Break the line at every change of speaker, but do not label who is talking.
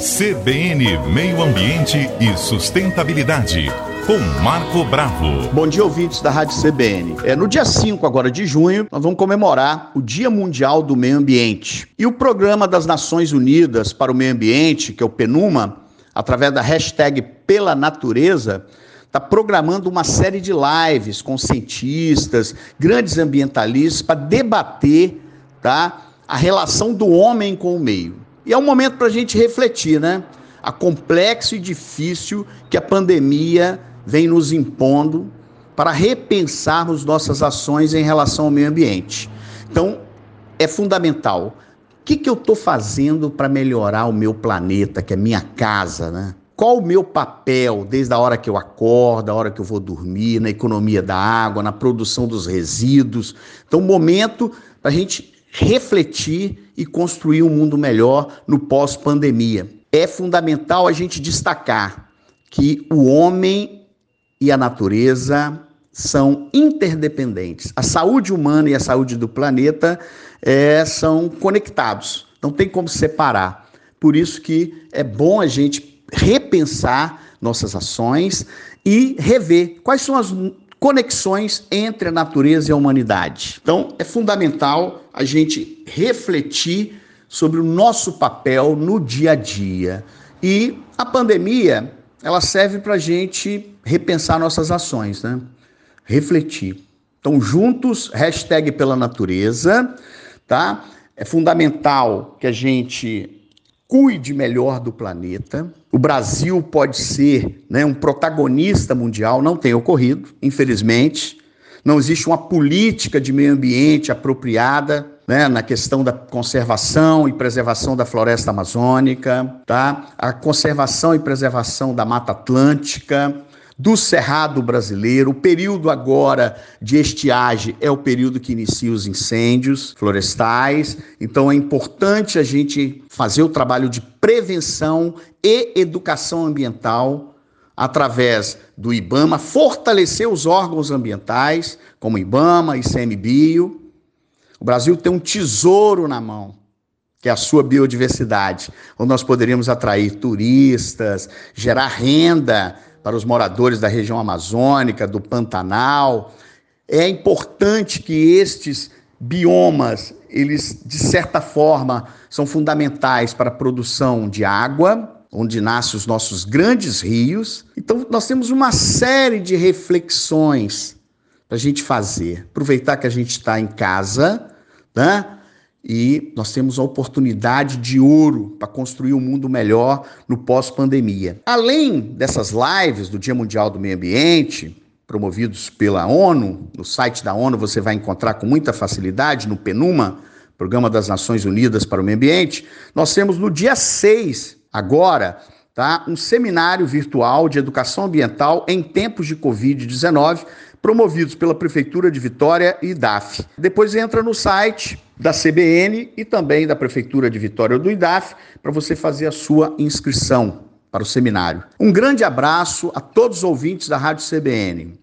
CBN Meio Ambiente e Sustentabilidade, com Marco Bravo.
Bom dia, ouvintes da Rádio CBN. É, no dia 5 agora de junho, nós vamos comemorar o Dia Mundial do Meio Ambiente. E o Programa das Nações Unidas para o Meio Ambiente, que é o PNUMA, através da hashtag Pela Natureza, está programando uma série de lives com cientistas, grandes ambientalistas, para debater tá, a relação do homem com o meio. E é um momento para a gente refletir, né? A complexo e difícil que a pandemia vem nos impondo para repensarmos nossas ações em relação ao meio ambiente. Então, é fundamental. O que, que eu estou fazendo para melhorar o meu planeta, que é minha casa, né? Qual o meu papel desde a hora que eu acordo, a hora que eu vou dormir, na economia da água, na produção dos resíduos? Então, momento para a gente refletir e construir um mundo melhor no pós-pandemia. É fundamental a gente destacar que o homem e a natureza são interdependentes. A saúde humana e a saúde do planeta é, são conectados, não tem como separar. Por isso que é bom a gente repensar nossas ações e rever quais são as conexões entre a natureza e a humanidade. Então, é fundamental a gente refletir sobre o nosso papel no dia a dia. E a pandemia, ela serve para a gente repensar nossas ações, né? Refletir. Então, juntos, hashtag pela natureza, tá? É fundamental que a gente cuide melhor do planeta. O Brasil pode ser né, um protagonista mundial, não tem ocorrido, infelizmente. Não existe uma política de meio ambiente apropriada né, na questão da conservação e preservação da floresta amazônica, tá? a conservação e preservação da Mata Atlântica, do Cerrado brasileiro. O período agora de estiagem é o período que inicia os incêndios florestais. Então é importante a gente fazer o trabalho de prevenção e educação ambiental através do IBAMA, fortalecer os órgãos ambientais, como IBAMA, ICMBio. O Brasil tem um tesouro na mão, que é a sua biodiversidade, onde nós poderíamos atrair turistas, gerar renda para os moradores da região amazônica, do Pantanal. É importante que estes biomas, eles de certa forma são fundamentais para a produção de água, onde nascem os nossos grandes rios. Então nós temos uma série de reflexões para a gente fazer. Aproveitar que a gente está em casa, né? E nós temos a oportunidade de ouro para construir um mundo melhor no pós-pandemia. Além dessas lives do Dia Mundial do Meio Ambiente, promovidos pela ONU, no site da ONU você vai encontrar com muita facilidade no PNUMA, Programa das Nações Unidas para o Meio Ambiente, nós temos no dia 6, agora, tá, um seminário virtual de educação ambiental em tempos de Covid-19 promovidos pela Prefeitura de Vitória e DAF. Depois entra no site da CBN e também da Prefeitura de Vitória do IDAF para você fazer a sua inscrição para o seminário. Um grande abraço a todos os ouvintes da Rádio CBN.